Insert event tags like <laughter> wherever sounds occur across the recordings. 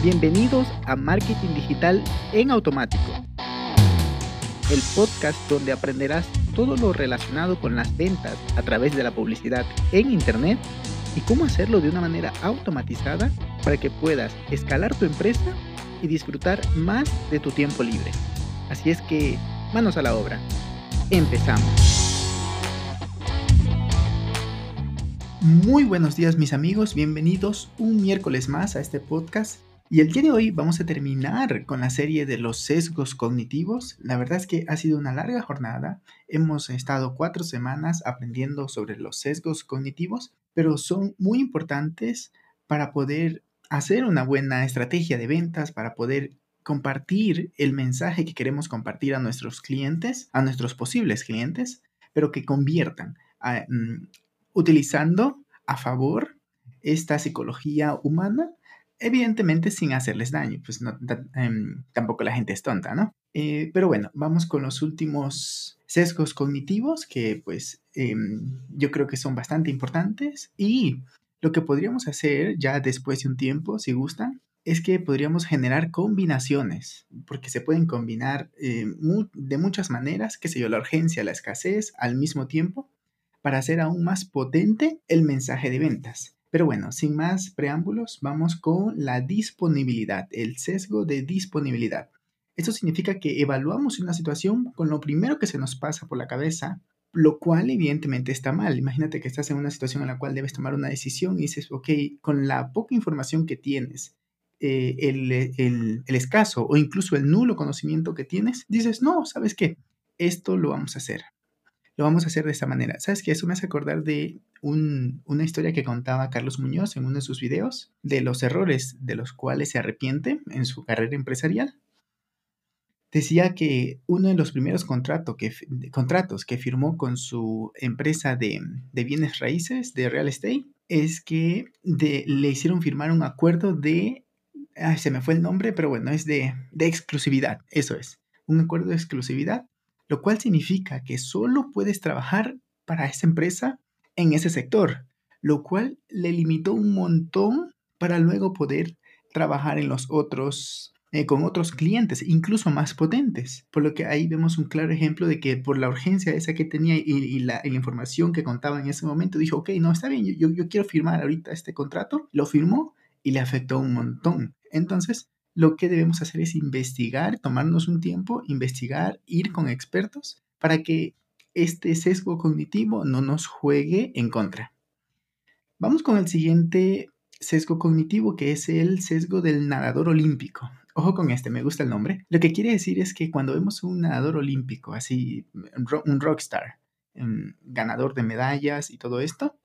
Bienvenidos a Marketing Digital en Automático, el podcast donde aprenderás todo lo relacionado con las ventas a través de la publicidad en Internet y cómo hacerlo de una manera automatizada para que puedas escalar tu empresa y disfrutar más de tu tiempo libre. Así es que, manos a la obra. Empezamos. Muy buenos días mis amigos, bienvenidos un miércoles más a este podcast y el día de hoy vamos a terminar con la serie de los sesgos cognitivos. La verdad es que ha sido una larga jornada. Hemos estado cuatro semanas aprendiendo sobre los sesgos cognitivos, pero son muy importantes para poder hacer una buena estrategia de ventas, para poder compartir el mensaje que queremos compartir a nuestros clientes, a nuestros posibles clientes, pero que conviertan mm, utilizando a favor esta psicología humana evidentemente sin hacerles daño, pues em, tampoco la gente es tonta, ¿no? Eh, pero bueno, vamos con los últimos sesgos cognitivos que pues em, yo creo que son bastante importantes y lo que podríamos hacer ya después de un tiempo, si gustan, es que podríamos generar combinaciones, porque se pueden combinar eh, de muchas maneras, qué sé yo, la urgencia, la escasez al mismo tiempo, para hacer aún más potente el mensaje de ventas. Pero bueno, sin más preámbulos, vamos con la disponibilidad, el sesgo de disponibilidad. Esto significa que evaluamos una situación con lo primero que se nos pasa por la cabeza, lo cual evidentemente está mal. Imagínate que estás en una situación en la cual debes tomar una decisión y dices, ok, con la poca información que tienes, eh, el, el, escaso o incluso el nulo conocimiento que tienes, dices, no, ¿sabes qué? Esto lo vamos a hacer lo vamos a hacer de esta manera. ¿Sabes qué? Eso me hace acordar de una historia que contaba Carlos Muñoz en uno de sus videos, de los errores de los cuales se arrepiente en su carrera empresarial. Decía que uno de los primeros que, contratos que firmó con su empresa de, bienes raíces, de real estate, es que le hicieron firmar un acuerdo de, se me fue el nombre, pero bueno, es de, de exclusividad, eso es, un acuerdo de exclusividad lo cual significa que solo puedes trabajar para esa empresa en ese sector, lo cual le limitó un montón para luego poder trabajar en los otros, eh, con otros clientes, incluso más potentes. Por lo que ahí vemos un claro ejemplo de que por la urgencia esa que tenía y, la, información que contaba en ese momento, dijo, ok, no, está bien, yo, yo quiero firmar ahorita este contrato, lo firmó y le afectó un montón. Entonces, lo que debemos hacer es investigar, tomarnos un tiempo, investigar, ir con expertos para que este sesgo cognitivo no nos juegue en contra. Vamos con el siguiente sesgo cognitivo que es el sesgo del nadador olímpico. Ojo con este, me gusta el nombre. Lo que quiere decir es que cuando vemos un nadador olímpico, así un rockstar, em, ganador de medallas y todo esto,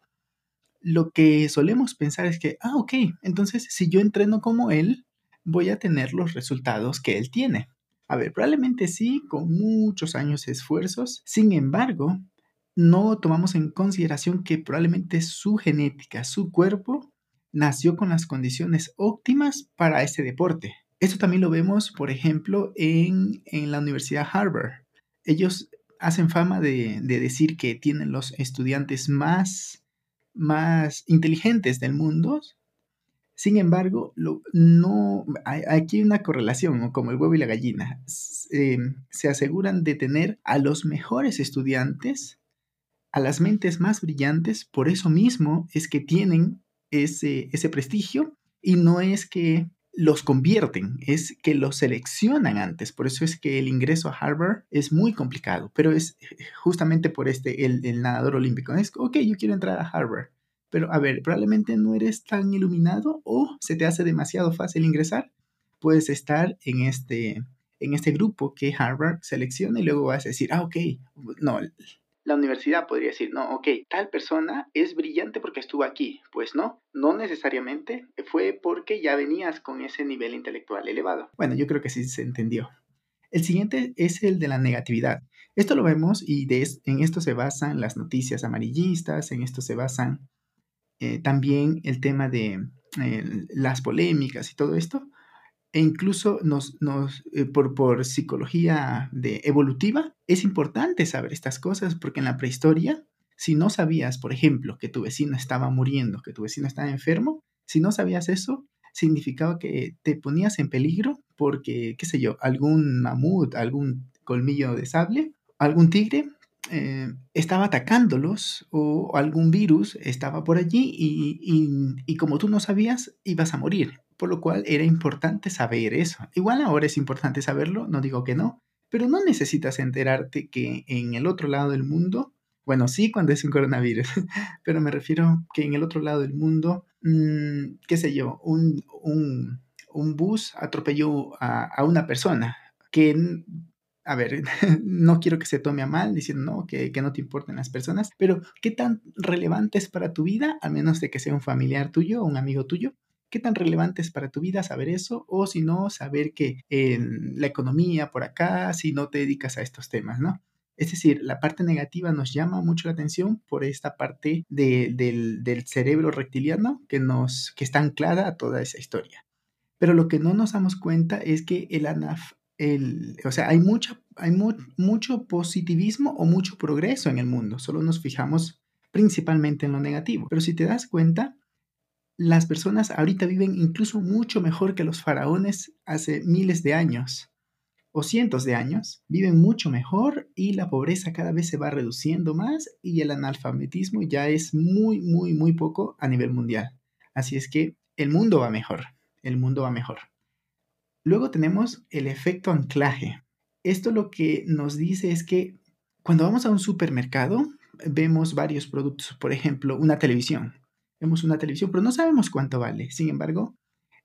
lo que solemos pensar es que, ah, ok, entonces si yo entreno como él, voy a tener los resultados que él tiene. A ver, probablemente sí, con muchos años de esfuerzos. Sin embargo, no tomamos en consideración que probablemente su genética, su cuerpo, nació con las condiciones óptimas para ese deporte. Esto también lo vemos, por ejemplo, en, la Universidad Harvard. Ellos hacen fama de, de, decir que tienen los estudiantes más, más inteligentes del mundo, sin embargo, no, hay, aquí hay una correlación, como el huevo y la gallina. Eh, se aseguran de tener a los mejores estudiantes, a las mentes más brillantes, por eso mismo es que tienen ese, prestigio y no es que los convierten, es que los seleccionan antes. Por eso es que el ingreso a Harvard es muy complicado, pero es justamente por este, el, el nadador olímpico. Es, ok, yo quiero entrar a Harvard pero a ver, probablemente no eres tan iluminado o se te hace demasiado fácil ingresar. Puedes estar en este, en este grupo que Harvard selecciona y luego vas a decir, ah, ok, no, la universidad podría decir, no, ok, tal persona es brillante porque estuvo aquí. Pues no, no necesariamente fue porque ya venías con ese nivel intelectual elevado. Bueno, yo creo que sí se entendió. El siguiente es el de la negatividad. Esto lo vemos y en esto se basan las noticias amarillistas, en esto se basan eh, también el tema de eh, las polémicas y todo esto, e incluso nos, nos eh, por, por psicología de evolutiva, es importante saber estas cosas porque en la prehistoria, si no sabías, por ejemplo, que tu vecino estaba muriendo, que tu vecino estaba enfermo, si no sabías eso, significaba que te ponías en peligro porque, qué sé yo, algún mamut, algún colmillo de sable, algún tigre eh, estaba atacándolos o algún virus estaba por allí y, como tú no sabías, ibas a morir. Por lo cual era importante saber eso. Igual ahora es importante saberlo, no digo que no, pero no necesitas enterarte que en el otro lado del mundo, bueno, sí cuando es un coronavirus, <laughs> pero me refiero que en el otro lado del mundo, mm, qué sé yo, un, bus atropelló a, a una persona que a ver, <laughs> no quiero que se tome a mal diciendo no, que, que, no te importen las personas, pero ¿qué tan relevante es para tu vida, a menos de que sea un familiar tuyo o un amigo tuyo? ¿Qué tan relevante es para tu vida saber eso? O si no, saber que en la economía por acá, si no te dedicas a estos temas, ¿no? Es decir, la parte negativa nos llama mucho la atención por esta parte del, del, cerebro reptiliano que, nos, que está anclada a toda esa historia. Pero lo que no nos damos cuenta es que el, anaf, o sea, hay, mucha, hay mucho positivismo o mucho progreso en el mundo, solo nos fijamos principalmente en lo negativo. Pero si te das cuenta, las personas ahorita viven incluso mucho mejor que los faraones hace miles de años o cientos de años, viven mucho mejor y la pobreza cada vez se va reduciendo más y el analfabetismo ya es muy, muy, muy poco a nivel mundial. Así es que el mundo va mejor, el mundo va mejor. Luego tenemos el efecto anclaje. Esto lo que nos dice es que cuando vamos a un supermercado, vemos varios productos, por ejemplo, una televisión. Vemos una televisión, pero no sabemos cuánto vale. Sin embargo,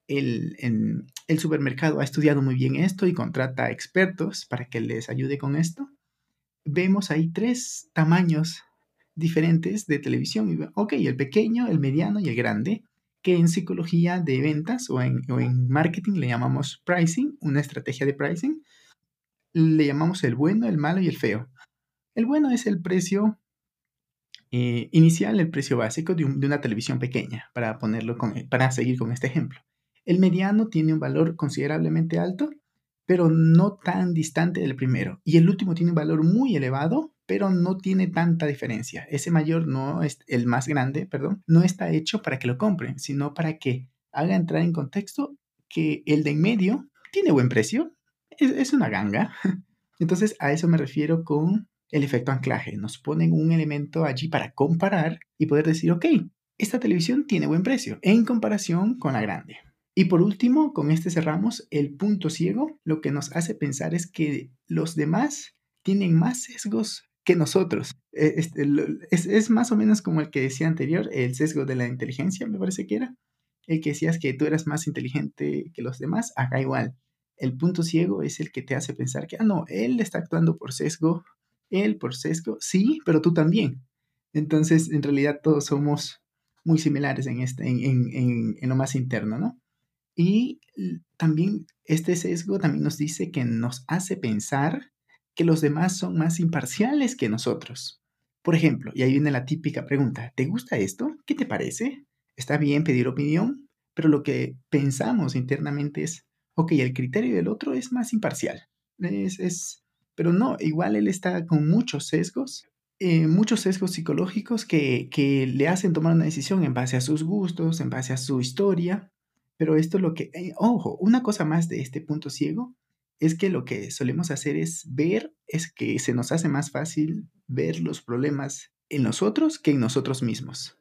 el, supermercado ha estudiado muy bien esto y contrata expertos para que les ayude con esto. Vemos ahí tres tamaños diferentes de televisión. Ok, el pequeño, el mediano y el grande que en psicología de ventas o en, marketing le llamamos pricing, una estrategia de pricing. Le llamamos el bueno, el malo y el feo. El bueno es el precio eh, inicial, el precio básico de, una televisión pequeña, para, ponerlo para seguir con este ejemplo. El mediano tiene un valor considerablemente alto, pero no tan distante del primero. Y el último tiene un valor muy elevado, pero no tiene tanta diferencia. Ese mayor no es el más grande, perdón, no está hecho para que lo compren, sino para que haga entrar en contexto que el de en medio tiene buen precio, es, una ganga. <laughs> Entonces a eso me refiero con el efecto anclaje. Nos ponen un elemento allí para comparar y poder decir, ok, esta televisión tiene buen precio en comparación con la grande. Y por último, con este cerramos el punto ciego. Lo que nos hace pensar es que los demás tienen más sesgos que nosotros. E, este, es, más o menos como el que decía anterior, el sesgo de la inteligencia, me parece que era. El que decías que tú eras más inteligente que los demás, acá igual. El punto ciego es el que te hace pensar que, ah, no, él está actuando por sesgo, él por sesgo, sí, pero tú también. Entonces, en realidad todos somos muy similares en, este, en, en lo más interno, ¿no? Y también este sesgo también nos dice que nos hace pensar que los demás son más imparciales que nosotros. Por ejemplo, y ahí viene la típica pregunta, ¿te gusta esto? ¿Qué te parece? Está bien pedir opinión, pero lo que pensamos internamente es, ok, el criterio del otro es más imparcial. Es, es, pero no, igual él está con muchos sesgos, eh, muchos sesgos psicológicos que, le hacen tomar una decisión en base a sus gustos, en base a su historia. Pero esto es lo que, eh, ojo, una cosa más de este punto ciego es que lo que solemos hacer es ver, es que se nos hace más fácil ver los problemas en nosotros que en nosotros mismos.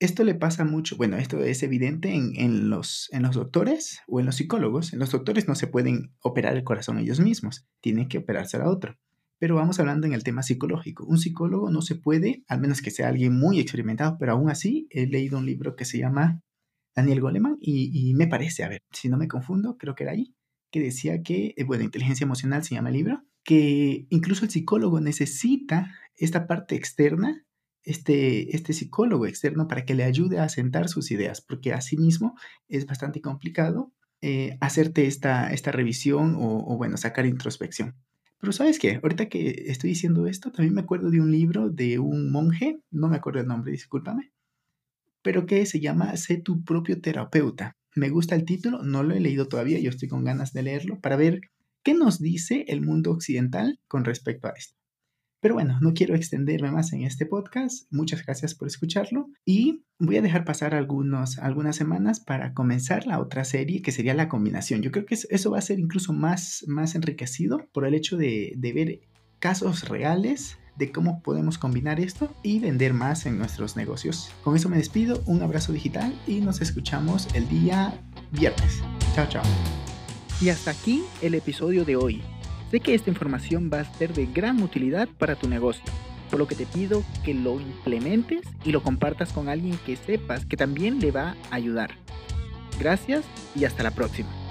Esto le pasa mucho, bueno, esto es evidente en, los, en los doctores o en los psicólogos. En los doctores no se pueden operar el corazón ellos mismos, tienen que operarse a otro. Pero vamos hablando en el tema psicológico. Un psicólogo no se puede, al menos que sea alguien muy experimentado, pero aún así he leído un libro que se llama Daniel Goleman y, y me parece, a ver, si no me confundo, creo que era ahí, que decía que, eh, bueno, inteligencia emocional se llama el libro, que incluso el psicólogo necesita esta parte externa, este, este psicólogo externo para que le ayude a asentar sus ideas, porque asimismo es bastante complicado eh, hacerte esta, esta revisión o, o, bueno, sacar introspección. Pero sabes qué, ahorita que estoy diciendo esto, también me acuerdo de un libro de un monje, no me acuerdo el nombre, discúlpame, pero que se llama Sé tu propio terapeuta. Me gusta el título, no lo he leído todavía, yo estoy con ganas de leerlo para ver qué nos dice el mundo occidental con respecto a esto. Pero bueno, no quiero extenderme más en este podcast. Muchas gracias por escucharlo y voy a dejar pasar algunos, algunas semanas para comenzar la otra serie que sería la combinación. Yo creo que eso va a ser incluso más, más enriquecido por el hecho de, de ver casos reales de cómo podemos combinar esto y vender más en nuestros negocios. Con eso me despido, un abrazo digital y nos escuchamos el día viernes. Chao, chao. Y hasta aquí el episodio de hoy. Sé que esta información va a ser de gran utilidad para tu negocio, por lo que te pido que lo implementes y lo compartas con alguien que sepas que también le va a ayudar. Gracias y hasta la próxima.